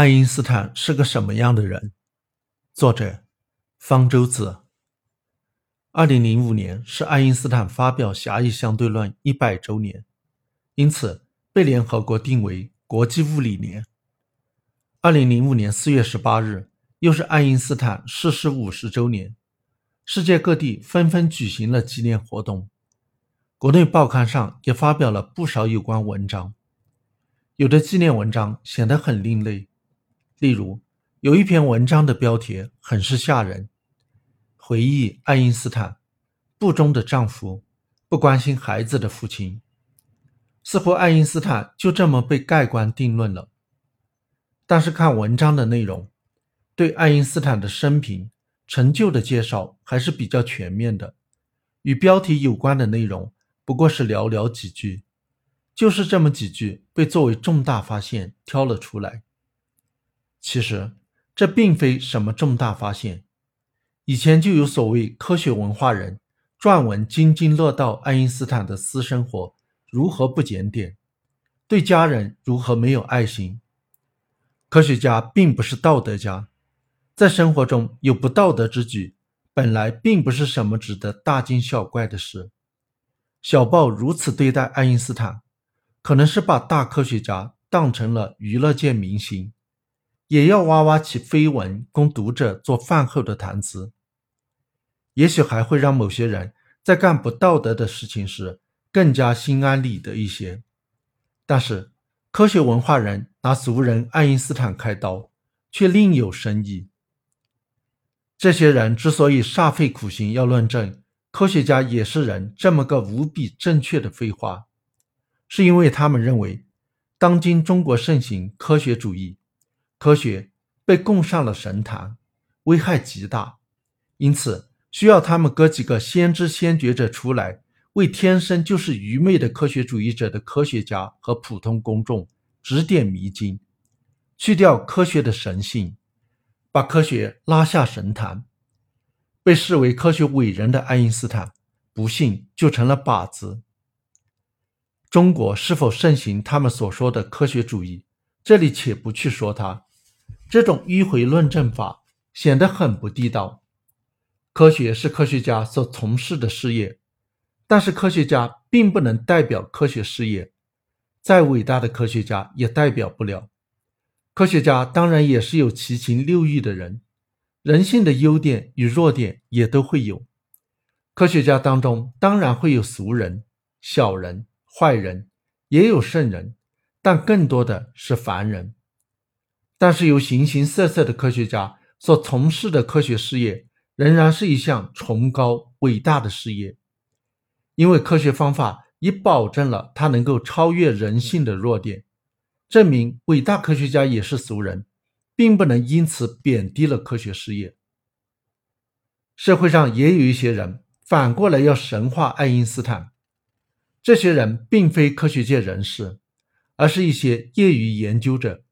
爱因斯坦是个什么样的人？作者方舟子。二零零五年是爱因斯坦发表狭义相对论一百周年，因此被联合国定为国际物理年。二零零五年四月十八日又是爱因斯坦逝世五十周年，世界各地纷纷举行了纪念活动，国内报刊上也发表了不少有关文章，有的纪念文章显得很另类。例如，有一篇文章的标题很是吓人：“回忆爱因斯坦，不忠的丈夫，不关心孩子的父亲。”似乎爱因斯坦就这么被盖棺定论了。但是看文章的内容，对爱因斯坦的生平、成就的介绍还是比较全面的。与标题有关的内容不过是寥寥几句，就是这么几句被作为重大发现挑了出来。其实，这并非什么重大发现。以前就有所谓科学文化人撰文津津乐道爱因斯坦的私生活如何不检点，对家人如何没有爱心。科学家并不是道德家，在生活中有不道德之举，本来并不是什么值得大惊小怪的事。小报如此对待爱因斯坦，可能是把大科学家当成了娱乐界明星。也要挖挖其绯闻，供读者做饭后的谈资。也许还会让某些人在干不道德的事情时更加心安理得一些。但是，科学文化人拿俗人爱因斯坦开刀，却另有深意。这些人之所以煞费苦心要论证科学家也是人这么个无比正确的废话，是因为他们认为，当今中国盛行科学主义。科学被供上了神坛，危害极大，因此需要他们哥几个先知先觉者出来，为天生就是愚昧的科学主义者的科学家和普通公众指点迷津，去掉科学的神性，把科学拉下神坛。被视为科学伟人的爱因斯坦，不幸就成了靶子。中国是否盛行他们所说的科学主义？这里且不去说它。这种迂回论证法显得很不地道。科学是科学家所从事的事业，但是科学家并不能代表科学事业，再伟大的科学家也代表不了。科学家当然也是有七情六欲的人，人性的优点与弱点也都会有。科学家当中当然会有俗人、小人、坏人，也有圣人，但更多的是凡人。但是，由形形色色的科学家所从事的科学事业，仍然是一项崇高伟大的事业，因为科学方法已保证了它能够超越人性的弱点，证明伟大科学家也是俗人，并不能因此贬低了科学事业。社会上也有一些人反过来要神化爱因斯坦，这些人并非科学界人士，而是一些业余研究者。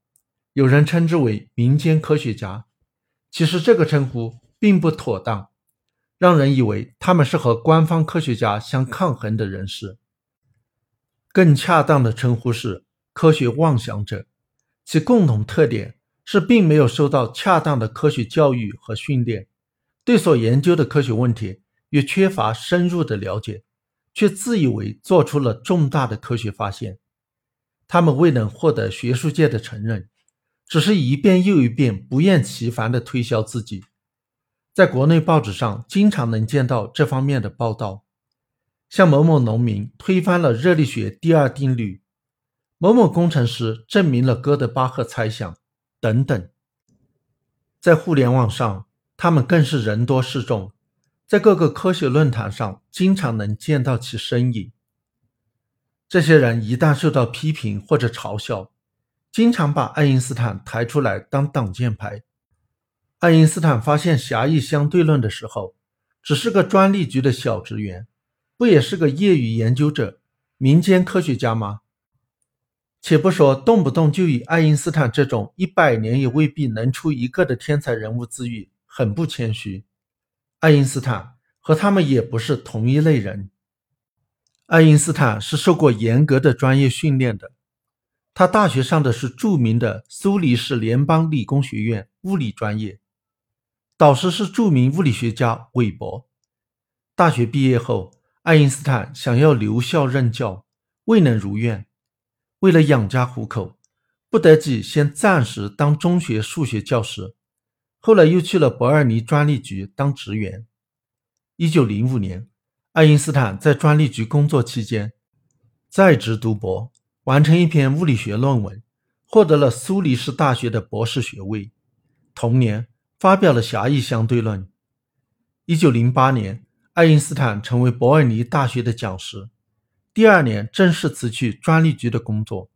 有人称之为民间科学家，其实这个称呼并不妥当，让人以为他们是和官方科学家相抗衡的人士。更恰当的称呼是科学妄想者，其共同特点是并没有受到恰当的科学教育和训练，对所研究的科学问题也缺乏深入的了解，却自以为做出了重大的科学发现。他们未能获得学术界的承认。只是一遍又一遍不厌其烦地推销自己，在国内报纸上经常能见到这方面的报道，像某某农民推翻了热力学第二定律，某某工程师证明了哥德巴赫猜想等等。在互联网上，他们更是人多势众，在各个科学论坛上经常能见到其身影。这些人一旦受到批评或者嘲笑，经常把爱因斯坦抬出来当挡箭牌。爱因斯坦发现狭义相对论的时候，只是个专利局的小职员，不也是个业余研究者、民间科学家吗？且不说动不动就以爱因斯坦这种一百年也未必能出一个的天才人物自诩，很不谦虚。爱因斯坦和他们也不是同一类人。爱因斯坦是受过严格的专业训练的。他大学上的是著名的苏黎世联邦理工学院物理专业，导师是著名物理学家韦伯。大学毕业后，爱因斯坦想要留校任教，未能如愿。为了养家糊口，不得已先暂时当中学数学教师，后来又去了伯尔尼专利局当职员。一九零五年，爱因斯坦在专利局工作期间，在职读博。完成一篇物理学论文，获得了苏黎世大学的博士学位。同年，发表了狭义相对论。一九零八年，爱因斯坦成为伯尔尼大学的讲师。第二年，正式辞去专利局的工作，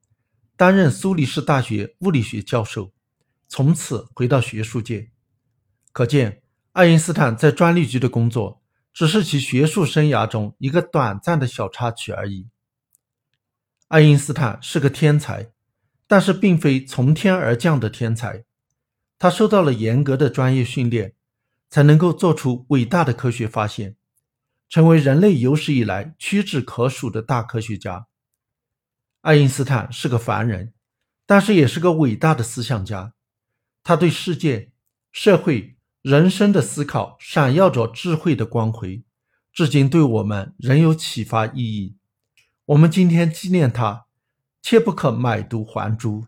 担任苏黎世大学物理学教授，从此回到学术界。可见，爱因斯坦在专利局的工作只是其学术生涯中一个短暂的小插曲而已。爱因斯坦是个天才，但是并非从天而降的天才。他受到了严格的专业训练，才能够做出伟大的科学发现，成为人类有史以来屈指可数的大科学家。爱因斯坦是个凡人，但是也是个伟大的思想家。他对世界、社会、人生的思考闪耀着智慧的光辉，至今对我们仍有启发意义。我们今天纪念他，切不可买椟还珠。